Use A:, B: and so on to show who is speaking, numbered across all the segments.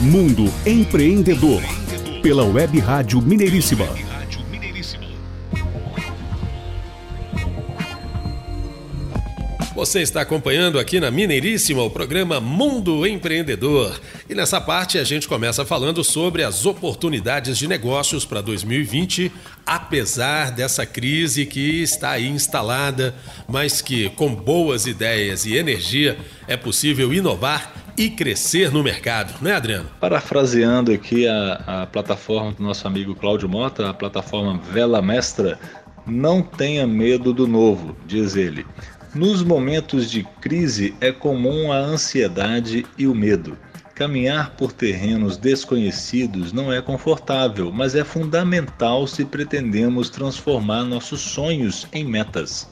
A: Mundo Empreendedor, pela Web Rádio Mineiríssima.
B: Você está acompanhando aqui na Mineiríssima o programa Mundo Empreendedor. E nessa parte a gente começa falando sobre as oportunidades de negócios para 2020, apesar dessa crise que está aí instalada, mas que com boas ideias e energia é possível inovar e crescer no mercado, né, Adriano?
C: Parafraseando aqui a, a plataforma do nosso amigo Cláudio Mota, a plataforma Vela Mestra, não tenha medo do novo, diz ele. Nos momentos de crise é comum a ansiedade e o medo. Caminhar por terrenos desconhecidos não é confortável, mas é fundamental se pretendemos transformar nossos sonhos em metas.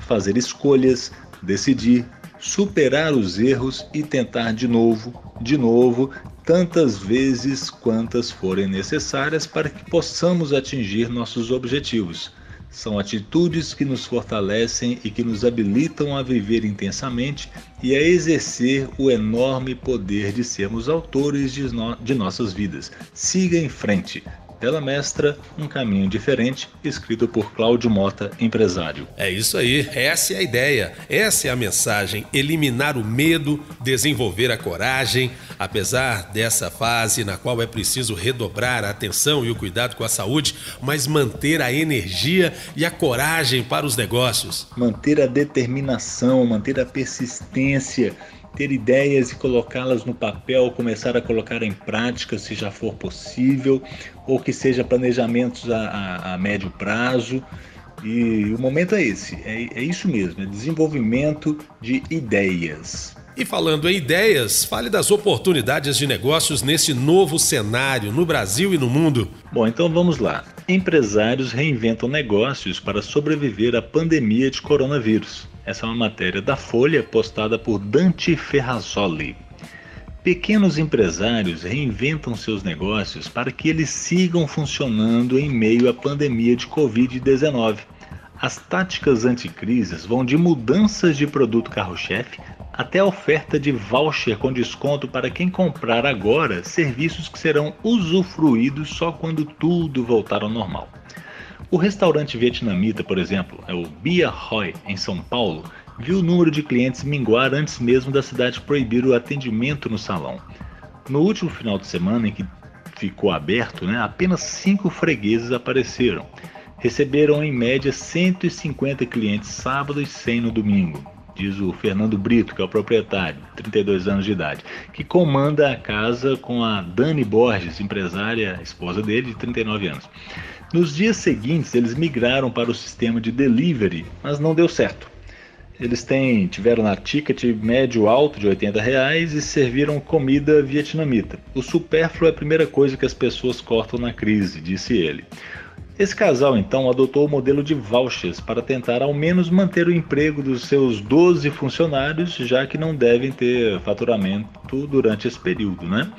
C: Fazer escolhas, decidir, superar os erros e tentar de novo, de novo, tantas vezes quantas forem necessárias para que possamos atingir nossos objetivos. São atitudes que nos fortalecem e que nos habilitam a viver intensamente e a exercer o enorme poder de sermos autores de, no de nossas vidas. Siga em frente. Bela Mestra, Um Caminho Diferente, escrito por Cláudio Mota, empresário.
B: É isso aí, essa é a ideia, essa é a mensagem: eliminar o medo, desenvolver a coragem. Apesar dessa fase na qual é preciso redobrar a atenção e o cuidado com a saúde, mas manter a energia e a coragem para os negócios.
C: Manter a determinação, manter a persistência ter ideias e colocá-las no papel, começar a colocar em prática se já for possível, ou que seja planejamentos a, a, a médio prazo. E o momento é esse, é, é isso mesmo, é desenvolvimento de ideias.
B: E falando em ideias, fale das oportunidades de negócios nesse novo cenário no Brasil e no mundo.
C: Bom, então vamos lá. Empresários reinventam negócios para sobreviver à pandemia de coronavírus. Essa é uma matéria da Folha postada por Dante Ferrazoli. Pequenos empresários reinventam seus negócios para que eles sigam funcionando em meio à pandemia de Covid-19. As táticas anticrises vão de mudanças de produto carro-chefe até a oferta de voucher com desconto para quem comprar agora serviços que serão usufruídos só quando tudo voltar ao normal. O restaurante vietnamita, por exemplo, é o Bia Hoi, em São Paulo, viu o número de clientes minguar antes mesmo da cidade proibir o atendimento no salão. No último final de semana em que ficou aberto, né, apenas cinco fregueses apareceram. Receberam em média 150 clientes sábado e 100 no domingo, diz o Fernando Brito, que é o proprietário, 32 anos de idade, que comanda a casa com a Dani Borges, empresária, esposa dele, de 39 anos. Nos dias seguintes, eles migraram para o sistema de delivery, mas não deu certo. Eles têm, tiveram na ticket médio alto de 80 reais e serviram comida vietnamita. O supérfluo é a primeira coisa que as pessoas cortam na crise, disse ele. Esse casal então adotou o modelo de vouchers para tentar ao menos manter o emprego dos seus 12 funcionários, já que não devem ter faturamento durante esse período, né?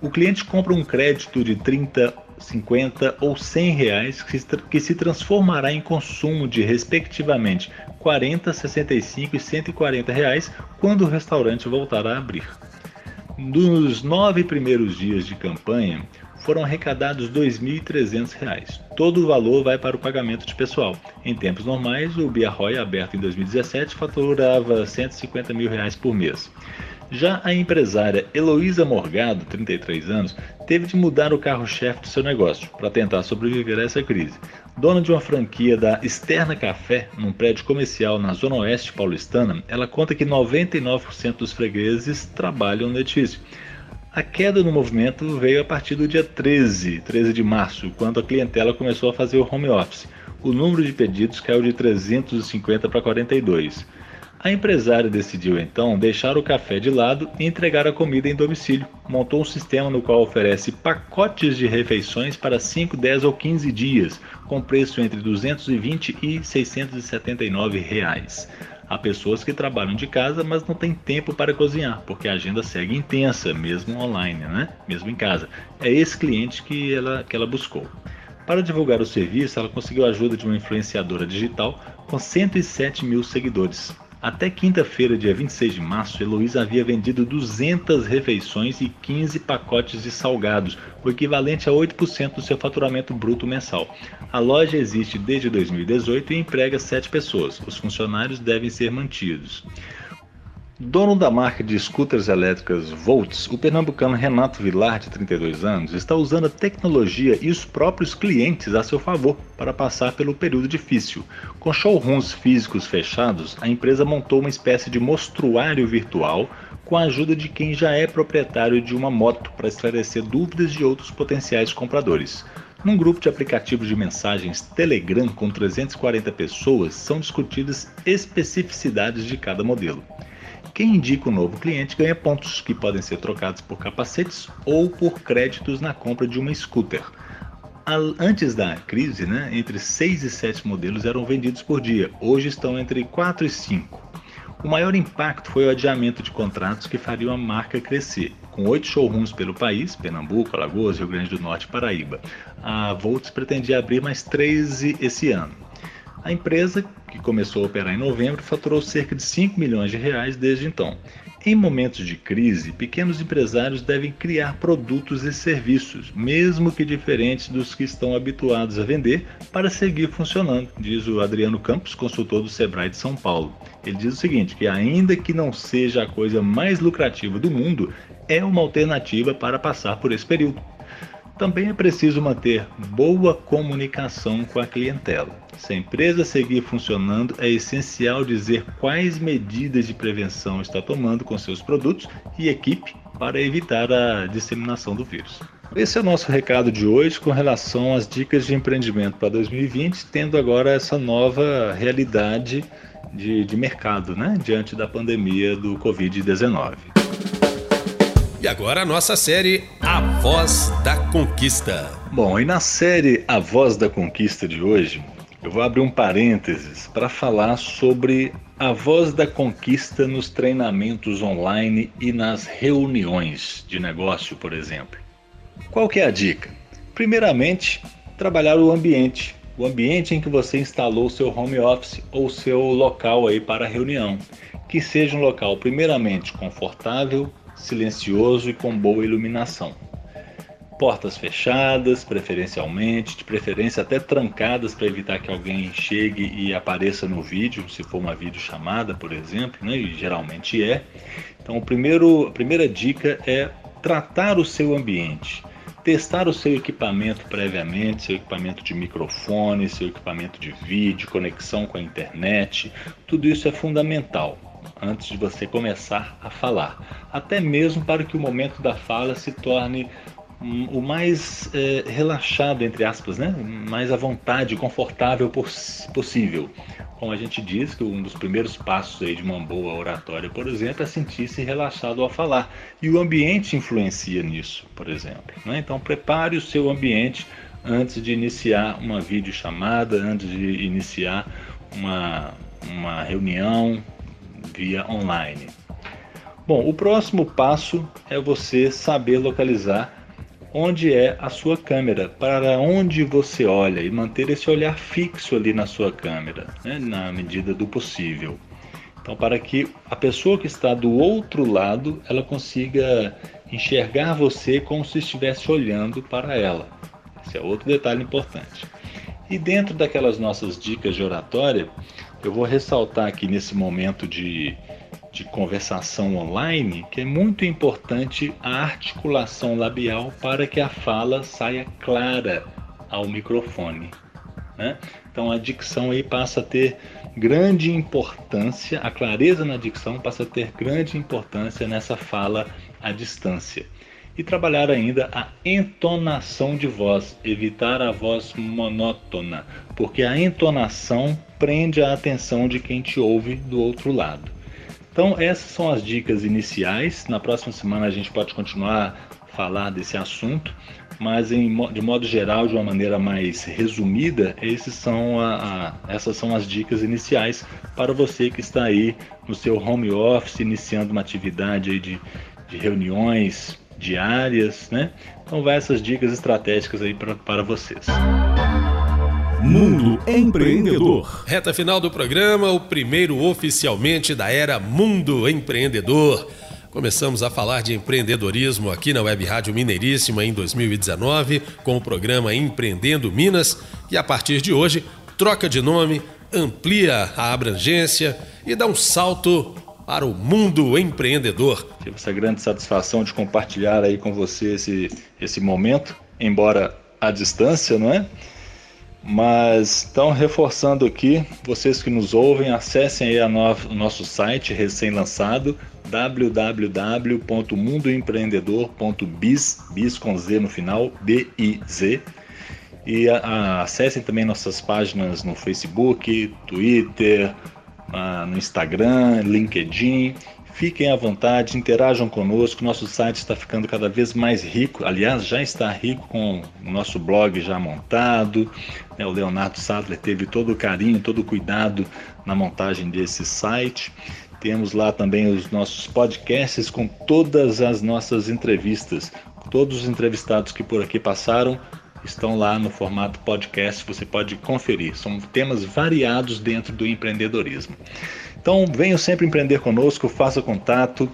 C: O cliente compra um crédito de 30 50 ou 100 reais que se transformará em consumo de respectivamente 40, 65 e 140 reais quando o restaurante voltar a abrir. Nos nove primeiros dias de campanha, foram arrecadados R$ 2.300. Todo o valor vai para o pagamento de pessoal. Em tempos normais, o Bia Roy, aberto em 2017, faturava 150 mil reais por mês. Já a empresária Heloísa Morgado, 33 anos, teve de mudar o carro-chefe do seu negócio para tentar sobreviver a essa crise. Dona de uma franquia da Externa Café, num prédio comercial na zona oeste paulistana, ela conta que 99% dos fregueses trabalham no edifício. A queda no movimento veio a partir do dia 13, 13 de março, quando a clientela começou a fazer o home office. O número de pedidos caiu de 350 para 42. A empresária decidiu então deixar o café de lado e entregar a comida em domicílio. Montou um sistema no qual oferece pacotes de refeições para 5, 10 ou 15 dias, com preço entre 220 e 679 reais. Há pessoas que trabalham de casa, mas não têm tempo para cozinhar, porque a agenda segue intensa, mesmo online, né? mesmo em casa. É esse cliente que ela, que ela buscou. Para divulgar o serviço, ela conseguiu a ajuda de uma influenciadora digital com 107 mil seguidores. Até quinta-feira, dia 26 de março, Heloísa havia vendido 200 refeições e 15 pacotes de salgados, o equivalente a 8% do seu faturamento bruto mensal. A loja existe desde 2018 e emprega 7 pessoas. Os funcionários devem ser mantidos. Dono da marca de scooters elétricas Volts, o pernambucano Renato Vilar, de 32 anos, está usando a tecnologia e os próprios clientes a seu favor para passar pelo período difícil. Com showrooms físicos fechados, a empresa montou uma espécie de mostruário virtual com a ajuda de quem já é proprietário de uma moto para esclarecer dúvidas de outros potenciais compradores. Num grupo de aplicativos de mensagens Telegram com 340 pessoas, são discutidas especificidades de cada modelo. Quem indica o novo cliente ganha pontos que podem ser trocados por capacetes ou por créditos na compra de uma scooter. Antes da crise, né, entre 6 e 7 modelos eram vendidos por dia, hoje estão entre 4 e 5. O maior impacto foi o adiamento de contratos que fariam a marca crescer. Com oito showrooms pelo país, Pernambuco, Alagoas, Rio Grande do Norte e Paraíba, a Volts pretendia abrir mais 13 esse ano. A empresa, que começou a operar em novembro, faturou cerca de 5 milhões de reais desde então. Em momentos de crise, pequenos empresários devem criar produtos e serviços, mesmo que diferentes dos que estão habituados a vender, para seguir funcionando, diz o Adriano Campos, consultor do Sebrae de São Paulo. Ele diz o seguinte: que ainda que não seja a coisa mais lucrativa do mundo, é uma alternativa para passar por esse período. Também é preciso manter boa comunicação com a clientela. Se a empresa seguir funcionando, é essencial dizer quais medidas de prevenção está tomando com seus produtos e equipe para evitar a disseminação do vírus. Esse é o nosso recado de hoje com relação às dicas de empreendimento para 2020, tendo agora essa nova realidade de, de mercado, né, diante da pandemia do Covid-19.
B: E agora a nossa série A Voz da Conquista.
C: Bom, e na série A Voz da Conquista de hoje, eu vou abrir um parênteses para falar sobre a voz da conquista nos treinamentos online e nas reuniões de negócio, por exemplo. Qual que é a dica? Primeiramente, trabalhar o ambiente, o ambiente em que você instalou o seu home office ou seu local aí para reunião, que seja um local primeiramente confortável, silencioso e com boa iluminação. Portas fechadas, preferencialmente, de preferência até trancadas para evitar que alguém chegue e apareça no vídeo, se for uma videochamada, por exemplo, né? e geralmente é. Então, o primeiro, a primeira dica é tratar o seu ambiente testar o seu equipamento previamente, seu equipamento de microfone, seu equipamento de vídeo, conexão com a internet, tudo isso é fundamental antes de você começar a falar, até mesmo para que o momento da fala se torne um, o mais é, relaxado, entre aspas, né? mais à vontade, confortável poss possível. Como a gente diz que um dos primeiros passos aí de uma boa oratória, por exemplo, é sentir-se relaxado ao falar. E o ambiente influencia nisso, por exemplo. Né? Então prepare o seu ambiente antes de iniciar uma videochamada, antes de iniciar uma, uma reunião, via online. Bom, o próximo passo é você saber localizar onde é a sua câmera, para onde você olha e manter esse olhar fixo ali na sua câmera, né, na medida do possível. Então, para que a pessoa que está do outro lado ela consiga enxergar você como se estivesse olhando para ela. Esse é outro detalhe importante. E dentro daquelas nossas dicas de oratória, eu vou ressaltar aqui nesse momento de, de conversação online que é muito importante a articulação labial para que a fala saia clara ao microfone. Né? Então a dicção aí passa a ter grande importância, a clareza na dicção passa a ter grande importância nessa fala à distância e trabalhar ainda a entonação de voz, evitar a voz monótona, porque a entonação prende a atenção de quem te ouve do outro lado. Então, essas são as dicas iniciais. Na próxima semana a gente pode continuar a falar desse assunto, mas em, de modo geral, de uma maneira mais resumida, são a, a, essas são as dicas iniciais para você que está aí no seu home office, iniciando uma atividade de, de reuniões diárias, né? Então vai essas dicas estratégicas aí pra, para vocês.
A: Mundo Empreendedor.
B: Reta final do programa, o primeiro oficialmente da era Mundo Empreendedor. Começamos a falar de empreendedorismo aqui na Web Rádio Mineiríssima em 2019, com o programa Empreendendo Minas, e a partir de hoje troca de nome, amplia a abrangência e dá um salto para o mundo empreendedor.
C: Tive essa grande satisfação de compartilhar aí com você esse, esse momento, embora à distância, não é? Mas então, reforçando aqui, vocês que nos ouvem, acessem aí o nosso site recém-lançado www.mundoempreendedor.biz, biz com Z no final, B-I-Z. E a, a, acessem também nossas páginas no Facebook, Twitter, a, no Instagram, LinkedIn Fiquem à vontade, interajam conosco. Nosso site está ficando cada vez mais rico. Aliás, já está rico com o nosso blog já montado. Né? O Leonardo Sadler teve todo o carinho, todo o cuidado na montagem desse site. Temos lá também os nossos podcasts com todas as nossas entrevistas. Todos os entrevistados que por aqui passaram estão lá no formato podcast, você pode conferir. São temas variados dentro do empreendedorismo. Então, venham sempre empreender conosco, faça contato,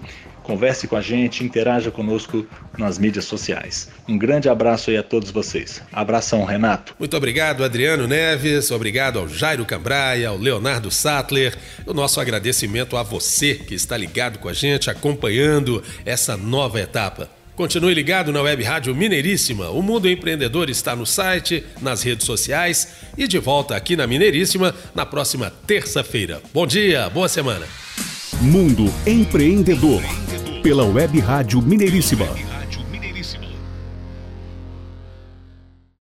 C: converse com a gente, interaja conosco nas mídias sociais. Um grande abraço aí a todos vocês. Abração, Renato.
B: Muito obrigado, Adriano Neves. Obrigado ao Jairo Cambraia, ao Leonardo Sattler. O nosso agradecimento a você que está ligado com a gente, acompanhando essa nova etapa. Continue ligado na Web Rádio Mineiríssima. O Mundo Empreendedor está no site, nas redes sociais e de volta aqui na Mineiríssima na próxima terça-feira. Bom dia, boa semana.
A: Mundo Empreendedor, pela Web Rádio Mineiríssima.